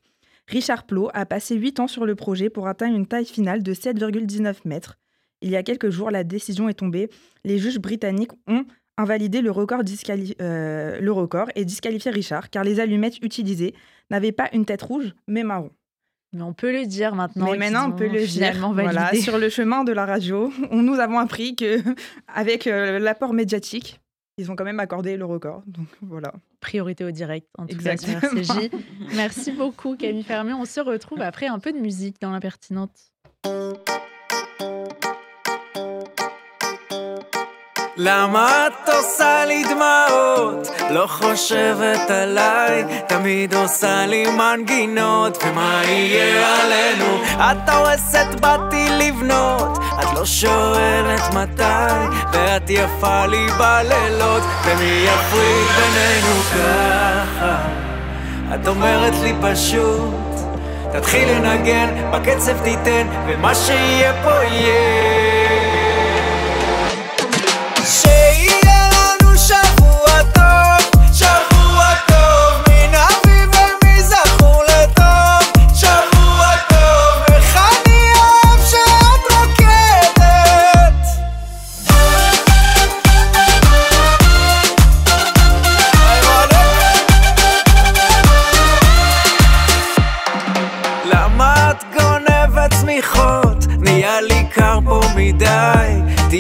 Richard Plot a passé 8 ans sur le projet pour atteindre une taille finale de 7,19 mètres. Il y a quelques jours, la décision est tombée. Les juges britanniques ont invalider le record, euh, et disqualifier Richard, car les allumettes utilisées n'avaient pas une tête rouge, mais marron. Mais on peut le dire maintenant. mais maintenant, on peut le dire. Voilà, sur le chemin de la radio, on nous avons appris que (laughs) avec euh, l'apport médiatique, ils ont quand même accordé le record. Donc voilà. Priorité au direct, en tout cas sur Exactement. RCJ. (laughs) Merci beaucoup Camille Fermier. On se retrouve après un peu de musique dans l'impertinente. למה את עושה לי דמעות? לא חושבת עליי, תמיד עושה לי מנגינות, ומה יהיה עלינו? את הורסת באתי לבנות, את לא שואלת מתי, ואת יפה לי בלילות, ומי יפריד בינינו ככה? את אומרת לי פשוט, תתחיל לנגן, בקצב תיתן, ומה שיהיה פה יהיה.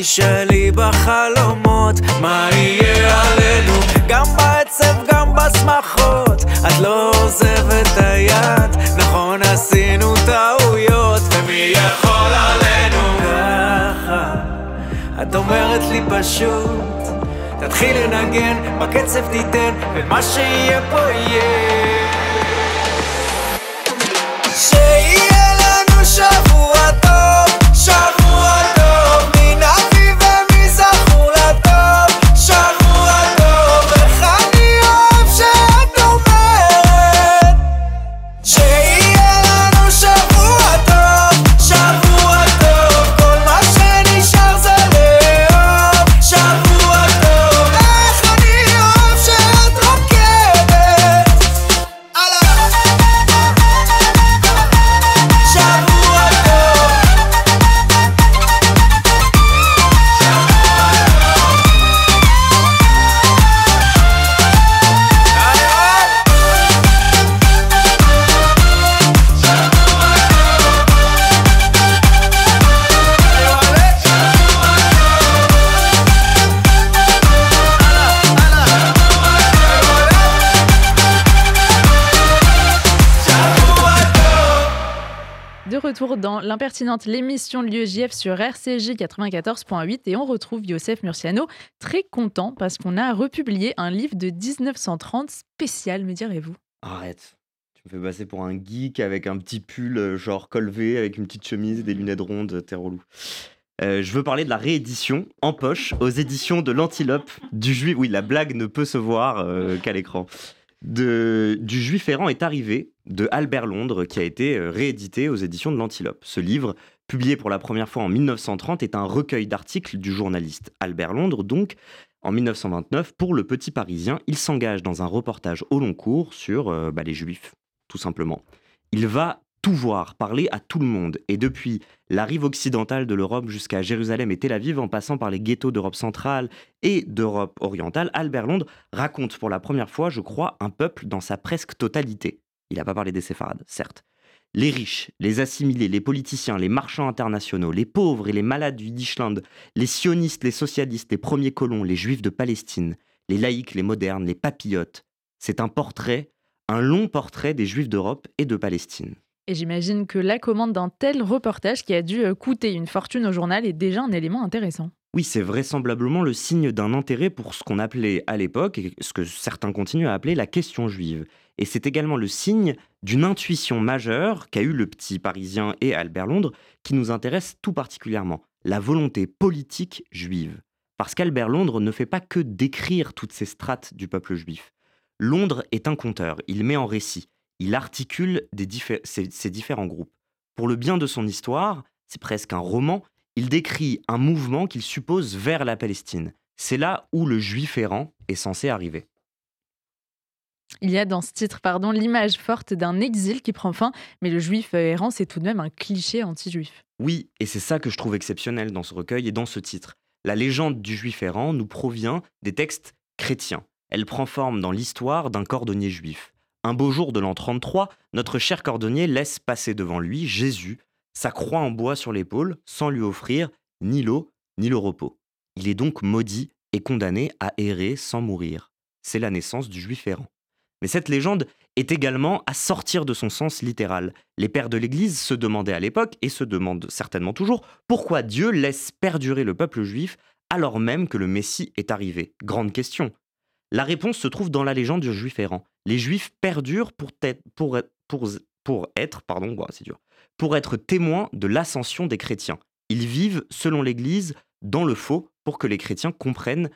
תשאלי בחלומות מה יהיה עלינו? גם בעצב גם בשמחות. את לא עוזבת את היד. נכון עשינו טעויות ומי יכול עלינו? ככה את אומרת לי פשוט. תתחיל לנגן בקצב תיתן ומה שיהיה פה יהיה dans l'impertinente, l'émission de l'UEJF sur RCJ 94.8 et on retrouve Youssef Murciano très content parce qu'on a republié un livre de 1930 spécial, me direz-vous? Arrête. Tu me fais passer pour un geek avec un petit pull euh, genre col V avec une petite chemise et des lunettes rondes, t'es relou. Euh, je veux parler de la réédition en poche aux éditions de l'Antilope du Juif. Oui, la blague ne peut se voir euh, qu'à l'écran. Du Juif errant est arrivé de Albert Londres qui a été euh, réédité aux éditions de l'Antilope. Ce livre, publié pour la première fois en 1930, est un recueil d'articles du journaliste Albert Londres. Donc, en 1929, pour le Petit Parisien, il s'engage dans un reportage au long cours sur euh, bah, les Juifs, tout simplement. Il va tout voir, parler à tout le monde. Et depuis la rive occidentale de l'Europe jusqu'à Jérusalem et Tel Aviv, en passant par les ghettos d'Europe centrale et d'Europe orientale, Albert Londres raconte pour la première fois, je crois, un peuple dans sa presque totalité. Il n'a pas parlé des séfarades, certes. Les riches, les assimilés, les politiciens, les marchands internationaux, les pauvres et les malades du Yiddishland, les sionistes, les socialistes, les premiers colons, les juifs de Palestine, les laïcs, les modernes, les papillotes. C'est un portrait, un long portrait des juifs d'Europe et de Palestine. Et j'imagine que la commande d'un tel reportage qui a dû euh, coûter une fortune au journal est déjà un élément intéressant. Oui, c'est vraisemblablement le signe d'un intérêt pour ce qu'on appelait à l'époque, et ce que certains continuent à appeler la question juive. Et c'est également le signe d'une intuition majeure qu'a eu le petit Parisien et Albert Londres, qui nous intéresse tout particulièrement, la volonté politique juive. Parce qu'Albert Londres ne fait pas que décrire toutes ces strates du peuple juif. Londres est un conteur, il met en récit, il articule des diffé- ces, ces différents groupes. Pour le bien de son histoire, c'est presque un roman, il décrit un mouvement qu'il suppose vers la Palestine. C'est là où le juif errant est censé arriver. Il y a dans ce titre pardon, l'image forte d'un exil qui prend fin, mais le juif errant, c'est tout de même un cliché anti-juif. Oui, et c'est ça que je trouve exceptionnel dans ce recueil et dans ce titre. La légende du juif errant nous provient des textes chrétiens. Elle prend forme dans l'histoire d'un cordonnier juif. Un beau jour de l'an 33, notre cher cordonnier laisse passer devant lui Jésus, sa croix en bois sur l'épaule, sans lui offrir ni l'eau ni le repos. Il est donc maudit et condamné à errer sans mourir. C'est la naissance du juif errant. Mais cette légende est également à sortir de son sens littéral. Les pères de l'Église se demandaient à l'époque, et se demandent certainement toujours, pourquoi Dieu laisse perdurer le peuple juif alors même que le Messie est arrivé? Grande question. La réponse se trouve dans la légende du juif errant. Les juifs perdurent pour, être, pardon, dur, pour être témoins de l'ascension des chrétiens. Ils vivent, selon l'Église, dans le faux pour que les chrétiens comprennent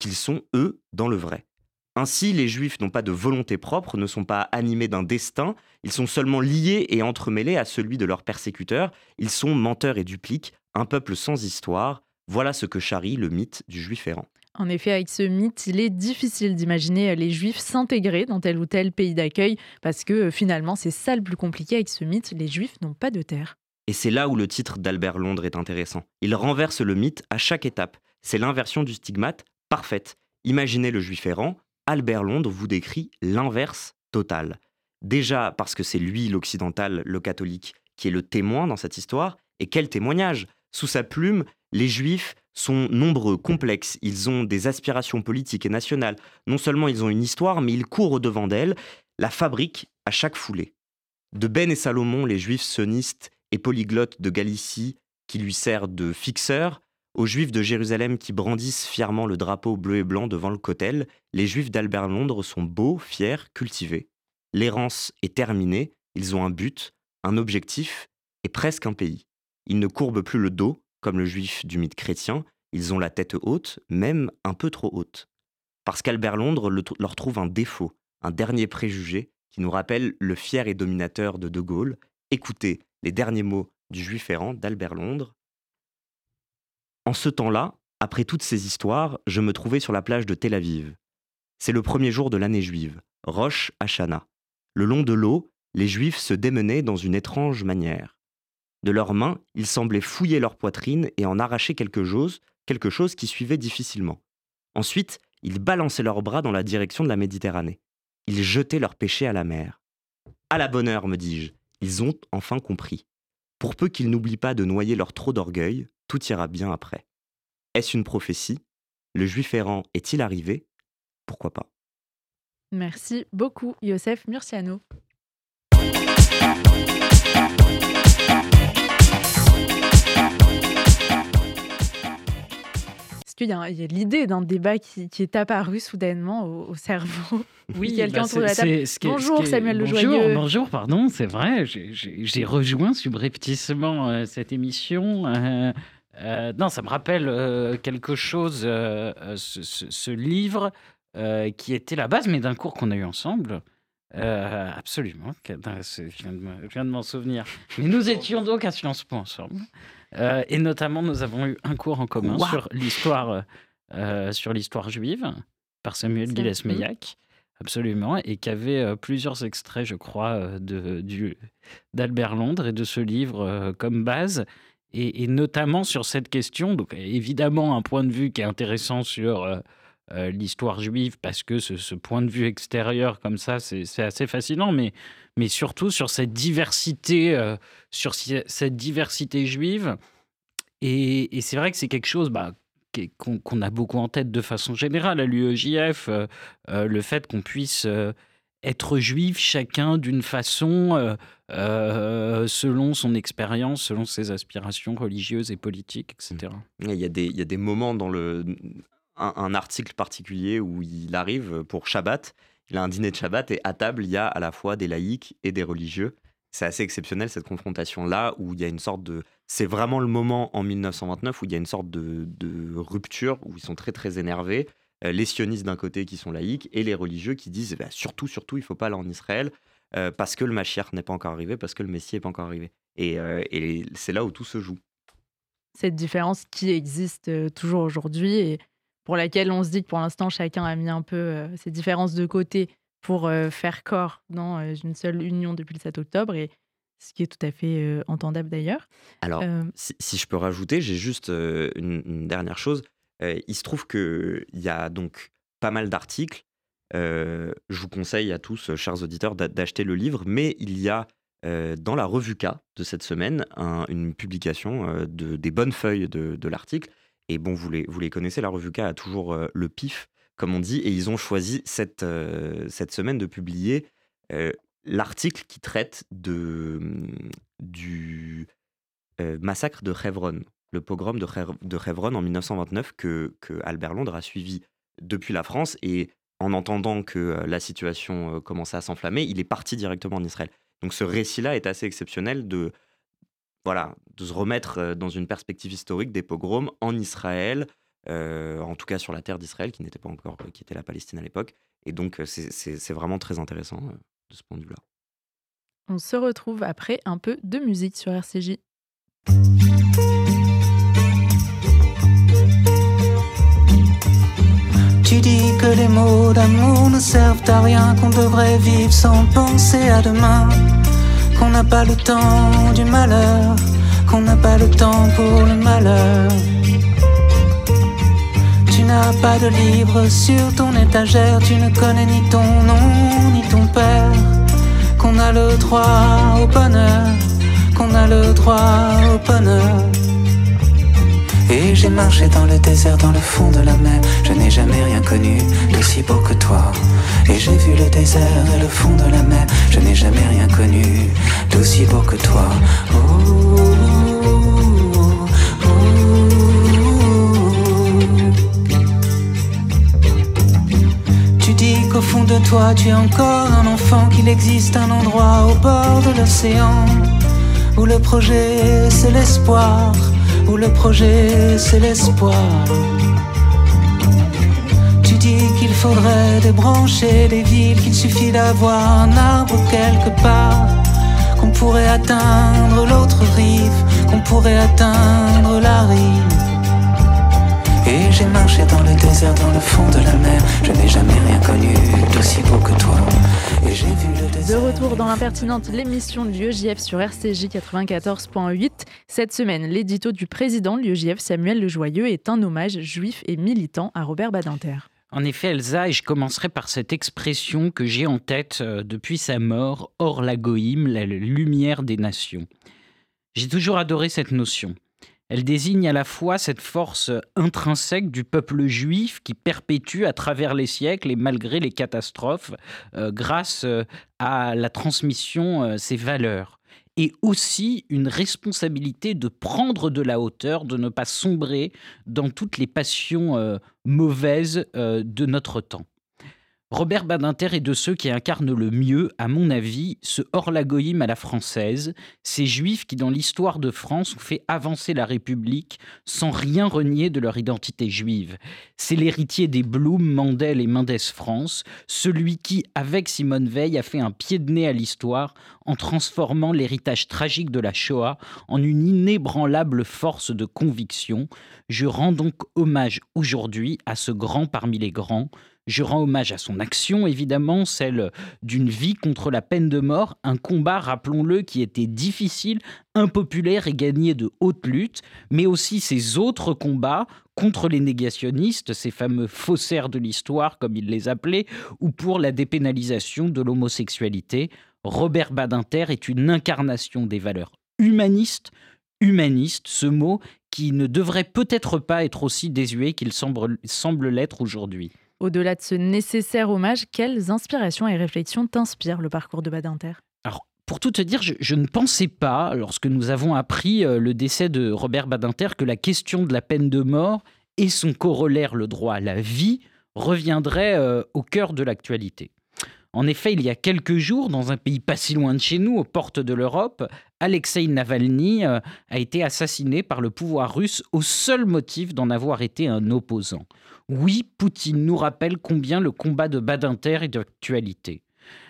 qu'ils sont, eux, dans le vrai. Ainsi, les juifs n'ont pas de volonté propre, ne sont pas animés d'un destin, ils sont seulement liés et entremêlés à celui de leurs persécuteurs, ils sont menteurs et dupliques, un peuple sans histoire, voilà ce que charrie le mythe du juif errant. En effet, avec ce mythe, il est difficile d'imaginer les juifs s'intégrer dans tel ou tel pays d'accueil, parce que euh, finalement, c'est ça le plus compliqué avec ce mythe, les juifs n'ont pas de terre. Et c'est là où le titre d'Albert Londres est intéressant. Il renverse le mythe à chaque étape. C'est l'inversion du stigmate parfaite. Imaginez le juif errant, Albert Londres vous décrit l'inverse total. Déjà parce que c'est lui l'occidental, le catholique, qui est le témoin dans cette histoire, et quel témoignage Sous sa plume, les juifs sont nombreux, complexes, ils ont des aspirations politiques et nationales. Non seulement ils ont une histoire, mais ils courent au-devant d'elle, la fabriquent à chaque foulée. De Ben et Salomon, les juifs sionistes et polyglottes de Galicie, qui lui sert de fixeur, aux Juifs de Jérusalem qui brandissent fièrement le drapeau bleu et blanc devant le cotel, les Juifs d'Albert Londres sont beaux, fiers, cultivés. L'errance est terminée, ils ont un but, un objectif et presque un pays. Ils ne courbent plus le dos, comme le juif du mythe chrétien, ils ont la tête haute, même un peu trop haute. Parce qu'Albert Londres leur trouve un défaut, un dernier préjugé qui nous rappelle le fier et dominateur de De Gaulle. Écoutez les derniers mots du juif errant d'Albert Londres. En ce temps-là, après toutes ces histoires, je me trouvais sur la plage de Tel Aviv. C'est le premier jour de l'année juive, Rosh Hashanah. Le long de l'eau, les Juifs se démenaient dans une étrange manière. De leurs mains, ils semblaient fouiller leur poitrine et en arracher quelque chose, quelque chose qui suivait difficilement. Ensuite, ils balançaient leurs bras dans la direction de la Méditerranée. Ils jetaient leurs péchés à la mer. À la bonne heure, me dis-je, ils ont enfin compris. Pour peu qu'ils n'oublient pas de noyer leur trop d'orgueil, tout ira bien après. Est-ce une prophétie? Le juif errant est-il arrivé? Pourquoi pas? Merci beaucoup, Youssef Murciano. Qu'il y a, l'idée d'un débat qui, est apparu soudainement au, cerveau (laughs) Oui, quelqu'un bah, la table. bonjour Samuel Lejoyeux. Bonjour, pardon, c'est vrai, j'ai rejoint subrepticement euh, cette émission. Euh, euh, non, ça me rappelle euh, quelque chose, euh, ce, livre qui était la base, mais d'un cours qu'on a eu ensemble. Absolument, je viens de m'en souvenir. Mais nous étions donc à Sciences Po ensemble. et notamment, nous avons eu un cours en commun sur l'histoire sur l'histoire juive par Samuel Gilles-Meillac. Absolument, et qui avait plusieurs extraits, je crois, d'Albert Londres et de ce livre comme base et, notamment sur cette question. Donc, évidemment, un point de vue qui est intéressant sur euh, euh, l'histoire juive, parce que ce, point de vue extérieur, comme ça, c'est assez fascinant, mais, mais surtout sur cette diversité, euh, sur cette diversité juive. Et, c'est vrai que c'est quelque chose bah, qu'on a beaucoup en tête de façon générale à l'UEJF, le fait qu'on puisse être juif chacun d'une façon euh, euh, selon son expérience, selon ses aspirations religieuses et politiques, etc. Il y a des, il y a des moments dans le, un, article particulier où il arrive pour Shabbat, il a un dîner de Shabbat et à table il y a à la fois des laïcs et des religieux. C'est assez exceptionnel cette confrontation-là où il y a une sorte de... C'est vraiment le moment en 1929 où il y a une sorte de, rupture, où ils sont très très énervés. Euh, les sionistes d'un côté qui sont laïcs et les religieux qui disent bah, surtout, surtout, il ne faut pas aller en Israël euh, parce que le Mashiach n'est pas encore arrivé, parce que le Messie n'est pas encore arrivé. Euh, et, c'est là où tout se joue. Cette différence qui existe toujours aujourd'hui et pour laquelle on se dit que pour l'instant, chacun a mis un peu ces différences de côté pour faire corps dans une seule union depuis le 7 octobre. Et ce qui est tout à fait euh, entendable d'ailleurs. Alors, Euh, si, si je peux rajouter, j'ai juste euh, une, une dernière chose. Euh, il se trouve qu'il y a donc pas mal d'articles. Euh, je vous conseille à tous, euh, chers auditeurs, d'a- d'acheter le livre, mais il y a euh, dans la revue K de cette semaine un- une publication euh, de, des bonnes feuilles de, de l'article. Et bon, vous les, connaissez, la revue K a toujours euh, le pif, comme on dit, et ils ont choisi cette, euh, semaine de publier euh, l'article qui traite de, du massacre de Hebron, le pogrom de, de en 1929 que, que Albert Londres a suivi depuis la France et en entendant que la situation commençait à s'enflammer, il est parti directement en Israël. Donc ce récit-là est assez exceptionnel de, voilà, de se remettre euh, dans une perspective historique des pogroms en Israël, euh, en tout cas sur la terre d'Israël, qui n'était pas encore, qui était la Palestine à l'époque. Et donc euh, c'est- vraiment très intéressant euh, de ce point de vue-là. On se retrouve après un peu de musique sur RCJ. Tu dis que les mots d'amour ne servent à rien, qu'on devrait vivre sans penser à demain, qu'on n'a pas le temps du malheur, qu'on n'a pas le temps pour le malheur. Tu n'as pas de livre sur ton étagère, tu ne connais ni ton nom ni ton père, qu'on a le droit au bonheur, qu'on a le droit au bonheur. Et j'ai marché dans le désert, dans le fond de la mer. Je n'ai jamais rien connu d'aussi beau que toi. Et j'ai vu le désert et le fond de la mer. Je n'ai jamais rien connu d'aussi beau que toi. Oh, Tu dis qu'au fond de toi, tu es encore un enfant, qu'il existe un endroit au bord de l'océan où le projet c'est l'espoir, où le projet c'est l'espoir. Tu dis qu'il faudrait débrancher les villes, qu'il suffit d'avoir un arbre quelque part, qu'on pourrait atteindre l'autre rive, qu'on pourrait atteindre la rive. Et j'ai marché dans le désert, dans le fond de la mer, je n'ai jamais rien connu d'aussi beau que toi. Et j'ai vu le De désert. retour dans l'impertinente, l'émission de l'UEJF sur RCJ 94.8. Cette semaine, l'édito du président de l'UEJF, Samuel Lejoyeux, est un hommage juif et militant à Robert Badinter. En effet, Elsa, et je commencerai par cette expression que j'ai en tête euh, depuis sa mort, hors la goïm, la lumière des nations. J'ai toujours adoré cette notion. Elle désigne à la fois cette force intrinsèque du peuple juif qui perpétue à travers les siècles et malgré les catastrophes, euh, grâce euh, à la transmission ses valeurs. Et aussi une responsabilité de prendre de la hauteur, de ne pas sombrer dans toutes les passions euh, mauvaises euh, de notre temps. Robert Badinter est de ceux qui incarnent le mieux, à mon avis, ce hors-la-goïme à la française, ces juifs qui, dans l'histoire de France, ont fait avancer la République sans rien renier de leur identité juive. C'est l'héritier des Blum, Mandel et Mendes France, celui qui, avec Simone Veil, a fait un pied de nez à l'histoire en transformant l'héritage tragique de la Shoah en une inébranlable force de conviction. Je rends donc hommage aujourd'hui à ce grand parmi les grands, je rends hommage à son action, évidemment, celle d'une vie contre la peine de mort, un combat, rappelons-le, qui était difficile, impopulaire et gagné de haute lutte, mais aussi ses autres combats contre les négationnistes, ces fameux faussaires de l'histoire, comme il les appelait, ou pour la dépénalisation de l'homosexualité. Robert Badinter est une incarnation des valeurs humanistes, humaniste, ce mot qui ne devrait peut-être pas être aussi désuet qu'il semble, semble l'être aujourd'hui. Au-delà de ce nécessaire hommage, quelles inspirations et réflexions t'inspirent le parcours de Badinter? Alors, pour tout te dire, je, ne pensais pas, lorsque nous avons appris euh, le décès de Robert Badinter, que la question de la peine de mort et son corollaire, le droit à la vie, reviendrait euh, au cœur de l'actualité. En effet, il y a quelques jours, dans un pays pas si loin de chez nous, aux portes de l'Europe, Alexei Navalny euh, a été assassiné par le pouvoir russe au seul motif d'en avoir été un opposant. Oui, Poutine nous rappelle combien le combat de Badinter est d'actualité.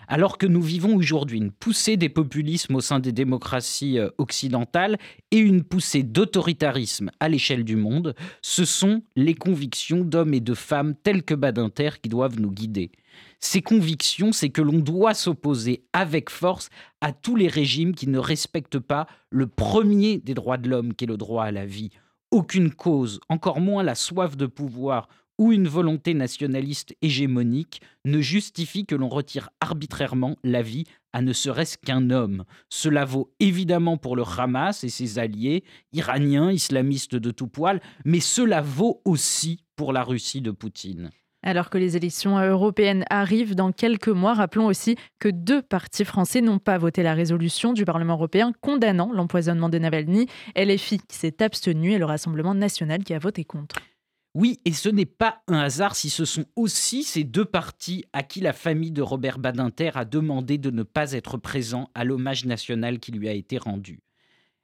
Alors que nous vivons aujourd'hui une poussée des populismes au sein des démocraties euh, occidentales et une poussée d'autoritarisme à l'échelle du monde, ce sont les convictions d'hommes et de femmes tels que Badinter qui doivent nous guider. Ces convictions, c'est que l'on doit s'opposer avec force à tous les régimes qui ne respectent pas le premier des droits de l'homme, qui est le droit à la vie. Aucune cause, encore moins la soif de pouvoir ou une volonté nationaliste hégémonique ne justifie que l'on retire arbitrairement la vie à ne serait-ce qu'un homme. Cela vaut évidemment pour le Hamas et ses alliés, iraniens, islamistes de tout poil, mais cela vaut aussi pour la Russie de Poutine. Alors que les élections européennes arrivent dans quelques mois, rappelons aussi que deux partis français n'ont pas voté la résolution du Parlement européen condamnant l'empoisonnement de Navalny, LFI qui s'est abstenu et le Rassemblement national qui a voté contre. Oui, et ce n'est pas un hasard si ce sont aussi ces deux partis à qui la famille de Robert Badinter a demandé de ne pas être présent à l'hommage national qui lui a été rendu.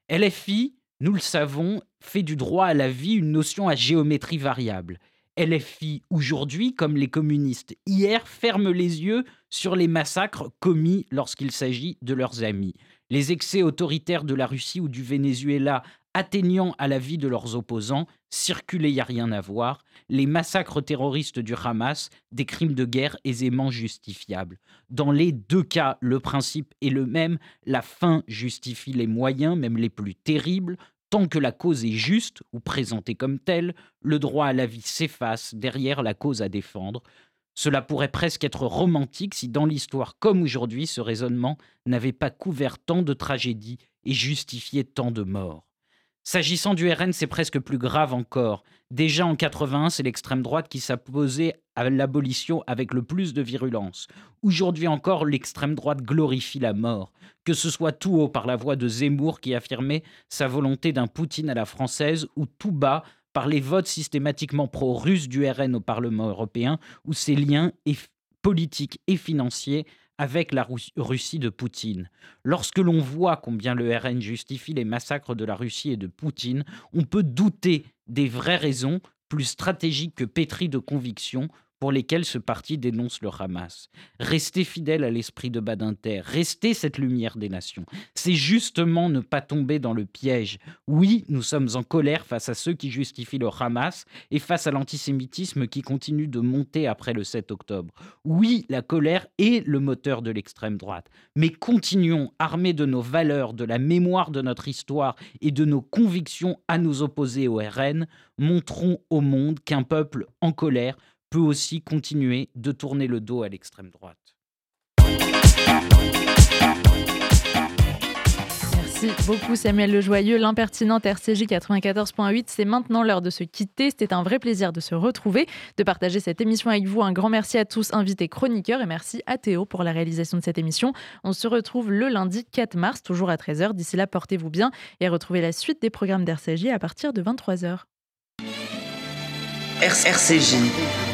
LFI, nous le savons, fait du droit à la vie une notion à géométrie variable. LFI, aujourd'hui, comme les communistes hier, ferment les yeux sur les massacres commis lorsqu'il s'agit de leurs amis. Les excès autoritaires de la Russie ou du Venezuela atteignant à la vie de leurs opposants, circuler, il n'y a rien à voir, les massacres terroristes du Hamas, des crimes de guerre aisément justifiables. Dans les deux cas, le principe est le même, la fin justifie les moyens, même les plus terribles, tant que la cause est juste ou présentée comme telle, le droit à la vie s'efface derrière la cause à défendre. Cela pourrait presque être romantique si dans l'histoire comme aujourd'hui ce raisonnement n'avait pas couvert tant de tragédies et justifié tant de morts. S'agissant du RN, c'est presque plus grave encore. Déjà en 81, c'est l'extrême droite qui s'opposait à l'abolition avec le plus de virulence. Aujourd'hui encore, l'extrême droite glorifie la mort, que ce soit tout haut par la voix de Zemmour qui affirmait sa volonté d'un Poutine à la française, ou tout bas par les votes systématiquement pro-russes du RN au Parlement européen, où ses liens politiques et financiers avec la Russie de Poutine. Lorsque l'on voit combien le RN justifie les massacres de la Russie et de Poutine, on peut douter des vraies raisons plus stratégiques que pétries de conviction pour lesquels ce parti dénonce le Hamas. Rester fidèle à l'esprit de Badinter, rester cette lumière des nations, c'est justement ne pas tomber dans le piège. Oui, nous sommes en colère face à ceux qui justifient le Hamas et face à l'antisémitisme qui continue de monter après le 7 octobre. Oui, la colère est le moteur de l'extrême droite. Mais continuons, armés de nos valeurs, de la mémoire de notre histoire et de nos convictions à nous opposer au RN, montrons au monde qu'un peuple en colère peut aussi continuer de tourner le dos à l'extrême droite. Merci beaucoup Samuel Lejoyeux, l'impertinente RCJ 94.8. C'est maintenant l'heure de se quitter. C'était un vrai plaisir de se retrouver, de partager cette émission avec vous. Un grand merci à tous, invités chroniqueurs, et merci à Théo pour la réalisation de cette émission. On se retrouve le lundi 4 mars, toujours à 13h. D'ici là, portez-vous bien et retrouvez la suite des programmes d'RCJ à partir de 23h. RCJ